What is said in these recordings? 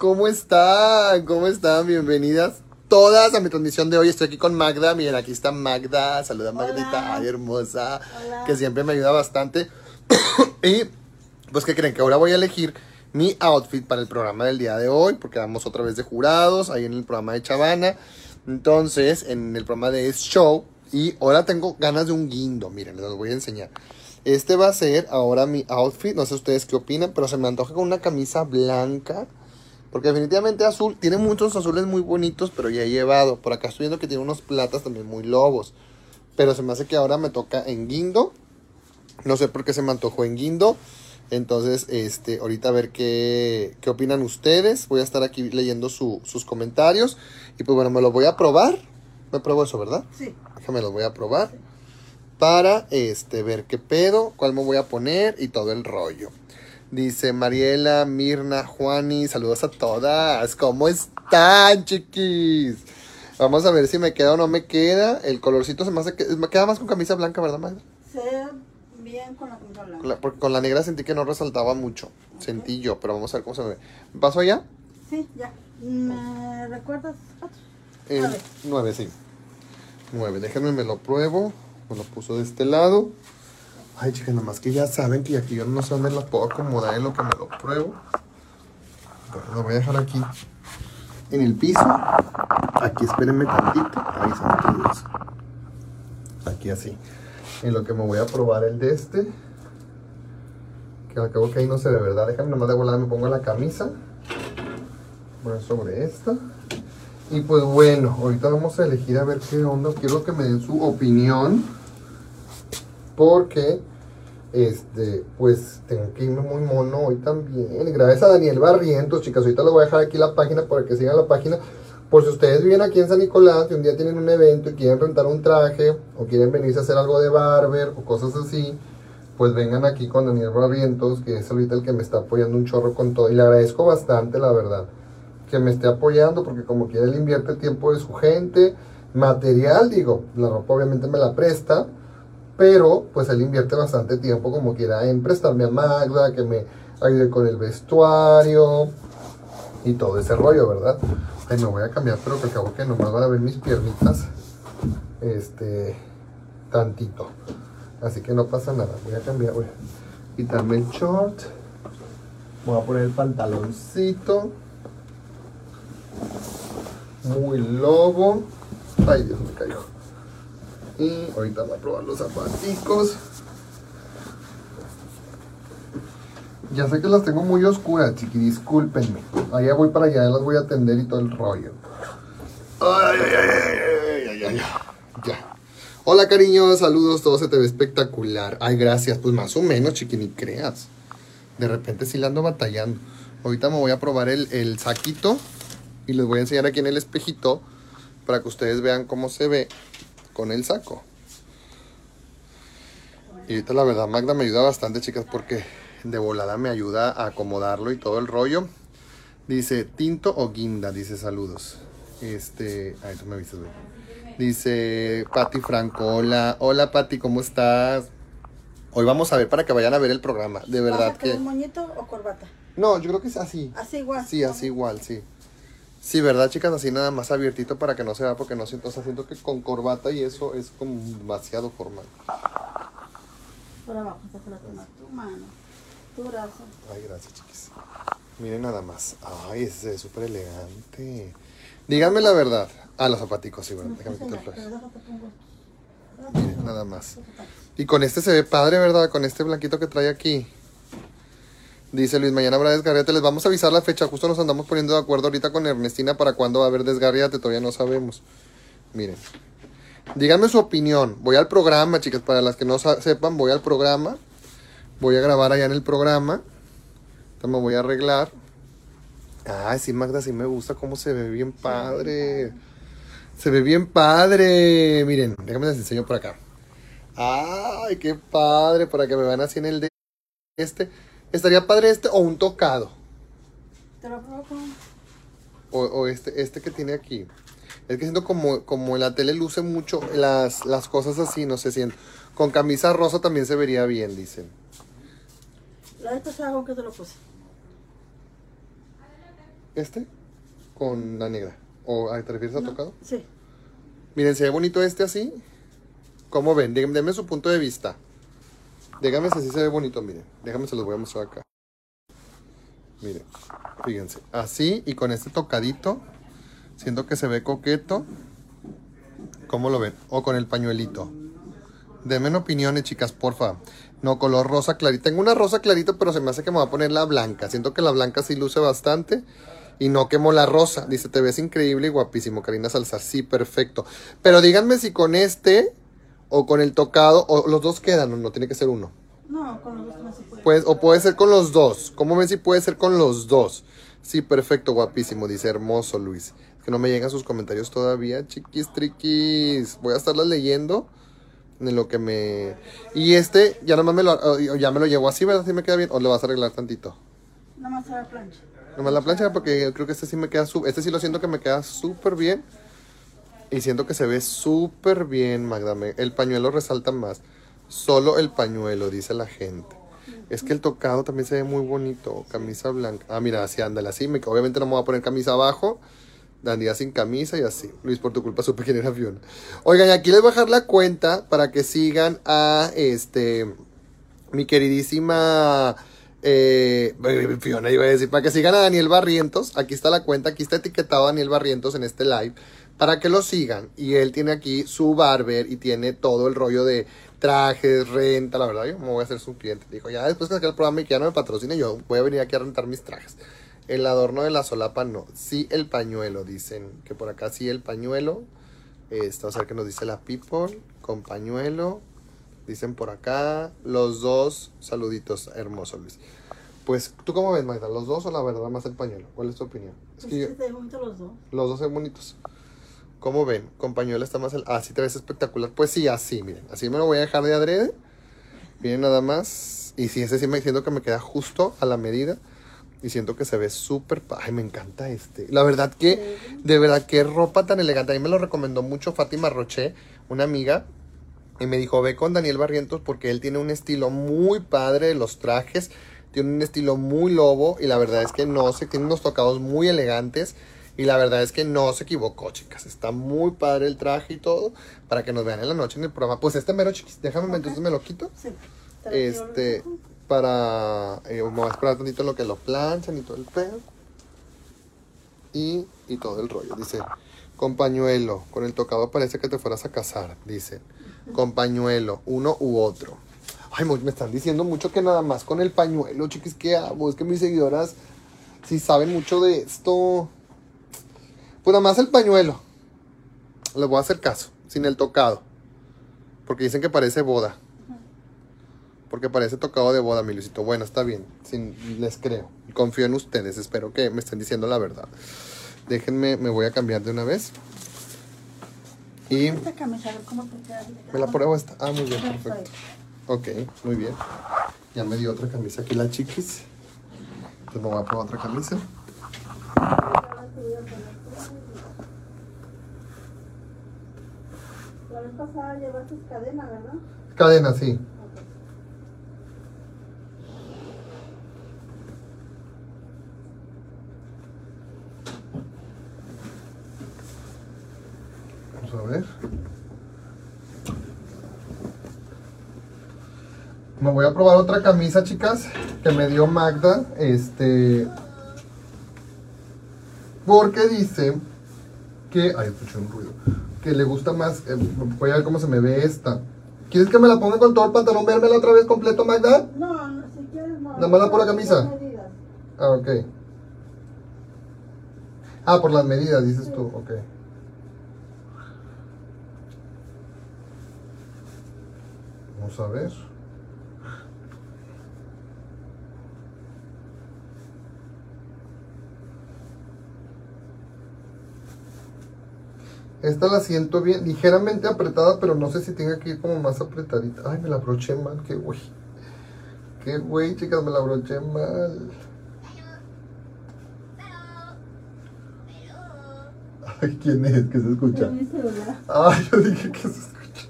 ¿Cómo están? ¿Cómo están? Bienvenidas todas a mi transmisión de hoy. Estoy aquí con Magda. Miren, aquí está Magda. Saluda Magdita. Ay, hermosa. Que siempre me ayuda bastante. y pues, ¿qué creen? Que ahora voy a elegir mi outfit para el programa del día de hoy. Porque vamos otra vez de jurados. Ahí en el programa de Chavana. Entonces, en el programa de Show. Y ahora tengo ganas de un guindo. Miren, les voy a enseñar. Este va a ser ahora mi outfit. No sé ustedes qué opinan, pero se me antoja con una camisa blanca porque definitivamente azul, tiene muchos azules muy bonitos, pero ya he llevado. Por acá estoy viendo que tiene unos platas también muy lobos. Pero se me hace que ahora me toca en guindo. No sé por qué se me antojó en guindo. Entonces, este, ahorita a ver qué, qué opinan ustedes. Voy a estar aquí leyendo sus comentarios. Y pues bueno, me lo voy a probar. Me pruebo eso, ¿verdad? Sí. Déjame lo voy a probar. Para este, ver qué pedo, cuál me voy a poner y todo el rollo. Dice Mariela, Mirna, Juani, saludos a todas. ¿Cómo están, chiquis? Vamos a ver si me queda o no me queda. El colorcito se me hace que me queda más con camisa blanca, ¿verdad, madre? Se bien con la camisa blanca. porque con la negra sentí que no resaltaba mucho. Sentí yo, pero vamos a ver cómo se ve. ¿Paso allá? Sí, ya. ¿Me recuerdas? Eh, nueve, sí. Nueve. Déjenme, me lo pruebo. Me lo puso de este lado. Ay, chicas, nomás que ya saben que aquí yo no sé dónde la puedo acomodar en lo que me lo pruebo. lo voy a dejar aquí en el piso. Aquí espérenme tantito. Ahí son Aquí así. En lo que me voy a probar el de este. Que al cabo que ahí no se ve, ¿verdad? Déjame nomás de volada me pongo la camisa. Voy sobre esta. Y pues bueno, ahorita vamos a elegir a ver qué onda. Quiero que me den su opinión. Porque este, pues tengo que irme muy mono hoy también. Gracias a Daniel Barrientos, chicas. Ahorita les voy a dejar aquí la página para que sigan la página. Por si ustedes viven aquí en San Nicolás y un día tienen un evento y quieren rentar un traje o quieren venirse a hacer algo de barber o cosas así, pues vengan aquí con Daniel Barrientos, que es ahorita el que me está apoyando un chorro con todo. Y le agradezco bastante, la verdad, que me esté apoyando porque como quiere él invierte el tiempo de su gente, material, digo, la ropa obviamente me la presta pero pues él invierte bastante tiempo como quiera en prestarme a Magda, que me ayude con el vestuario y todo ese rollo, ¿verdad? Ay, me voy a cambiar, pero que acabo que nomás van a ver mis piernitas, este, tantito. Así que no pasa nada, voy a cambiar, voy a quitarme el short, voy a poner el pantaloncito, muy lobo, ay Dios me caigo. Y ahorita voy a probar los zapaticos. Ya sé que las tengo muy oscuras, chiqui, discúlpenme. Allá voy para allá, las voy a atender y todo el rollo. Ay, ay, ay, ay, ay, Ya. Hola, cariño, saludos, todo se te ve espectacular. Ay, gracias, pues más o menos, chiqui, ni creas. De repente sí la ando batallando. Ahorita me voy a probar el, el saquito y les voy a enseñar aquí en el espejito para que ustedes vean cómo se ve con el saco. Y ahorita la verdad Magda me ayuda bastante, chicas, porque de volada me ayuda a acomodarlo y todo el rollo. Dice, tinto o guinda, dice saludos. Este, ay, tú me viste, güey. Dice Patti Franco, hola, hola Patti, ¿cómo estás? Hoy vamos a ver para que vayan a ver el programa, de verdad que... moñito o corbata? No, yo creo que es así. Así igual. Sí, así igual, sí. Sí, ¿verdad, chicas? Así nada más abiertito para que no se vea, porque no siento, o sea, siento que con corbata y eso es como demasiado formal. Por abajo, tu mano, tu brazo. Ay, gracias, chiquis. Miren nada más. Ay, ese es súper elegante. Díganme la verdad. Ah, los zapaticos, sí, bueno, déjame quitar Miren, nada más. Y con este se ve padre, ¿verdad? Con este blanquito que trae aquí. Dice Luis, mañana habrá desgarriate. Les vamos a avisar la fecha. Justo nos andamos poniendo de acuerdo ahorita con Ernestina para cuándo va a haber desgarriate. Todavía no sabemos. Miren. Díganme su opinión. Voy al programa, chicas. Para las que no sepan, voy al programa. Voy a grabar allá en el programa. Entonces me voy a arreglar. Ay, sí, Magda, sí me gusta cómo se ve bien padre. Se ve bien padre. Miren, déjame les enseño por acá. Ay, qué padre. Para que me vean así en el de este. Estaría padre este o un tocado. Te lo provoco. O, o, este, este que tiene aquí. Es que siento como, como en la tele luce mucho las, las cosas así, no sé si con camisa rosa también se vería bien, dicen. La de esta con que te lo puse. este con la negra. ¿O ah, te refieres a No, tocado? Sí. Miren, se ve bonito este así. ¿Cómo ven? Denme su punto de vista. Díganme si así se ve bonito, miren. Déjame se los voy a mostrar acá. Miren, fíjense. Así y con este tocadito. Siento que se ve coqueto. ¿Cómo lo ven? O con el pañuelito. Denme opiniones, chicas, porfa. No, color rosa clarito. Tengo una rosa clarito, pero se me hace que me va a poner la blanca. Siento que la blanca sí luce bastante. Y no quemo la rosa. Dice, te ves increíble y guapísimo, Karina Salzar. Sí, perfecto. Pero díganme si con este o con el tocado, o los dos quedan, o no tiene que ser uno. No, con los dos no se puede. Pues, o puede ser con los dos. ¿Cómo ven si puede ser con los dos? Sí, perfecto, guapísimo, dice hermoso Luis. Es que no me llegan sus comentarios todavía, chiquis, triquis. Voy a estarlas leyendo en lo que me... Y este, ya nomás me lo, ya me lo llevo así, ¿verdad? ¿Sí me queda bien? ¿O le vas a arreglar tantito? Nada más a la plancha. Nomás la plancha porque creo que este sí me queda... su- Este sí lo siento que me queda súper bien. Y siento que se ve súper bien, Magda. me- El pañuelo resalta más. Solo el pañuelo, dice la gente. Es que el tocado también se ve muy bonito. Camisa blanca. Ah, mira, así ándale así. Me, obviamente no me voy a poner camisa abajo. Andía sin camisa y así. Luis, por tu culpa supe quién era Fiona. Oigan, y aquí les voy a dejar la cuenta para que sigan a este. Mi queridísima. Eh, Fiona iba a decir, para que sigan a Daniel Barrientos, aquí está la cuenta, aquí está etiquetado Daniel Barrientos en este live, para que lo sigan. Y él tiene aquí su barber y tiene todo el rollo de trajes, renta, la verdad, yo me voy a hacer su cliente. Dijo, ya después que saque el programa y que ya no me patrocine, yo voy a venir aquí a rentar mis trajes. El adorno de la solapa no, sí el pañuelo, dicen que por acá sí el pañuelo. Esto, a ver qué nos dice la people, con pañuelo. Dicen por acá, los dos saluditos, hermoso Luis. Pues, ¿tú cómo ves, Magda? ¿Los dos o la verdad más el pañuelo? ¿Cuál es tu opinión? Es Pues que yo- te junto los dos. los dos son bonitos. ¿Cómo ven? Con pañuelo está más el... Así te ves espectacular. Pues sí, así, miren. Así me lo voy a dejar de adrede. Miren nada más. Y sí, ese sí me siento que me queda justo a la medida. Y siento que se ve súper... Ay, me encanta este. La verdad que... De verdad, qué ropa tan elegante. A mí me lo recomendó mucho Fátima Roche, una amiga. Y me dijo, ve con Daniel Barrientos porque él tiene un estilo muy padre de los trajes. Tiene un estilo muy lobo. Y la verdad es que no se... Tiene unos tocados muy elegantes. Y la verdad es que no se equivocó, chicas. Está muy padre el traje y todo. Para que nos vean en la noche en el programa. Pues este mero, chiquis. Déjame, Ok. entonces me lo quito. Sí. Este... Para... eh, me voy a esperar tantito en lo que lo planchan y todo el pedo. Y, y todo el rollo. Dice, con pañuelo, con el tocado parece que te fueras a casar, dice. Con pañuelo, uno u otro. Ay, me están diciendo mucho que nada más con el pañuelo, chiquis, ¿qué hago? Es que mis seguidoras sí saben mucho de esto. Pues nada más el pañuelo. Les voy a hacer caso, sin el tocado. Porque dicen que parece boda. Porque parece tocado de boda, mi Luisito. Bueno, está bien. Sin, les creo. Confío en ustedes. Espero que me estén diciendo la verdad. Déjenme, me voy a cambiar de una vez. Y me la pruebo esta. Ah, muy bien, perfecto. Ok, muy bien. Ya me dio otra camisa aquí la chiquis. Entonces me voy a probar otra camisa. La vez pasada llevaste cadena, ¿verdad? Cadena, sí. Vamos a. Me voy a probar otra camisa, chicas, que me dio Magda. Este. Porque dice que. Ay, escuché un ruido. Que le gusta más. eh, voy a ver cómo se me ve esta. ¿Quieres que me la ponga con todo el pantalón? ¿Vérmela otra vez completo, Magda? No, no, si quieres no. Nada más la por la camisa. Ah, ok. Ah, por las medidas, dices tú. Ok. Vamos a ver. Esta la siento bien, ligeramente apretada, pero no sé si tenga que ir como más apretadita. Ay, me la broché mal, qué güey. Qué güey, chicas, me la broché mal. Ay, ¿quién es? ¿Qué se escucha? Ay, yo dije que se escucha.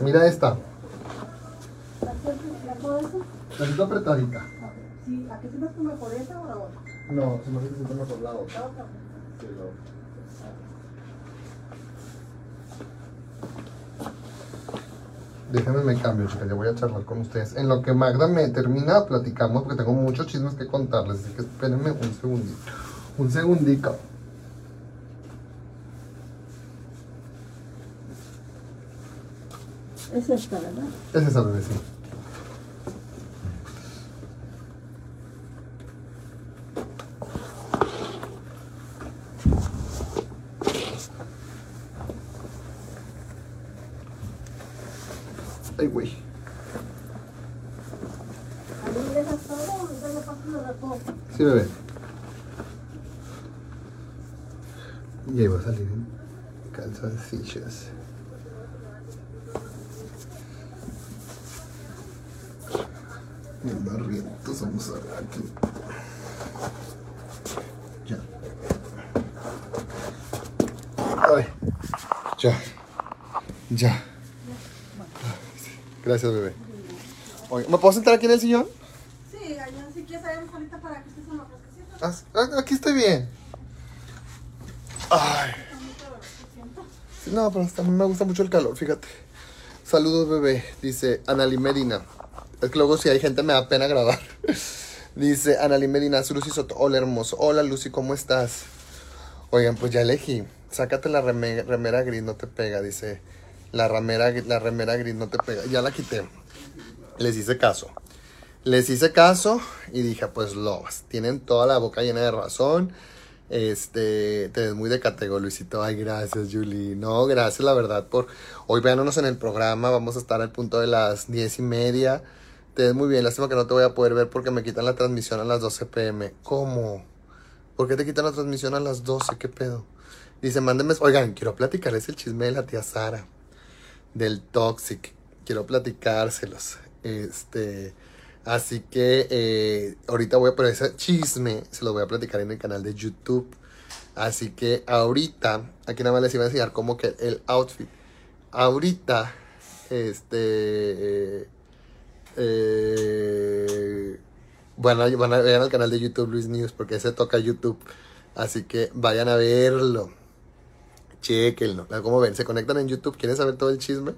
Mira esta. Tantito apretadita. Sí, ¿a qué sientes tu mejor esa o la otra? No, se me hace que siento mejor la otra. La otra. Sí, la otra. Déjenme me cambio, chicas, ya voy a charlar con ustedes. En lo que Magda me termina, platicamos porque tengo muchos chismes que contarles, así que espérenme un segundito. Un segundito. Es esta, ¿verdad? Es esa bebé, sí. Ay, güey. ¿A mí me dejas todo o ya le paso de reposo? Sí, bebé. Y ahí va a salir en calzoncillos. Bien barrientos, vamos a ver aquí. Ya. Ay. Ya. Ya. Gracias, bebé. Oye, ¿me puedo sentar aquí en el sillón? Sí, allá si quieres salir solita para que estés en la fresquecita. Ah, ah, Aquí estoy bien. No, pero a me gusta mucho el calor, fíjate. Saludos, bebé. Dice Anali Medina. Es que luego si hay gente me da pena grabar. Dice Anali Medina, Lucy Soto. Hola, hermoso. Hola, Lucy, ¿cómo estás? Oigan, pues ya elegí. Sácate la reme- remera gris, no te pega. Dice, la remera, la remera gris no te pega. Ya la quité. Les hice caso. Les hice caso y dije, pues lobas, tienen toda la boca llena de razón. Este, te ves muy de categoría, Luisito. Ay, gracias, Julie. No, gracias, la verdad, por hoy véanos en el programa. Vamos a estar al punto de las diez y media. Te ves muy bien. Lástima que no te voy a poder ver porque me quitan la transmisión a las 12 pm. ¿Cómo? ¿Por qué te quitan la transmisión a las 12? ¿Qué pedo? Dice, mándenme. Oigan, quiero platicarles el chisme de la tía Sara. Del Toxic. Quiero platicárselos. Este. Así que eh, ahorita voy a poner ese chisme, se lo voy a platicar en el canal de YouTube. Así que ahorita, aquí nada más les iba a enseñar como que el outfit. Ahorita, este... eh, van, a, ver al canal de YouTube Luis News porque ese toca YouTube. Así que vayan a verlo. Chequenlo. Como ven, se conectan en YouTube. ¿Quieren saber todo el chisme?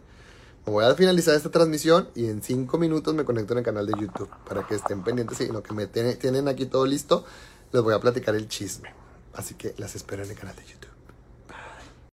Voy a finalizar esta transmisión y en 5 minutos me conecto en el canal de YouTube para que estén pendientes y lo que me tiene- tienen aquí todo listo, les voy a platicar el chisme. Así que las espero en el canal de YouTube.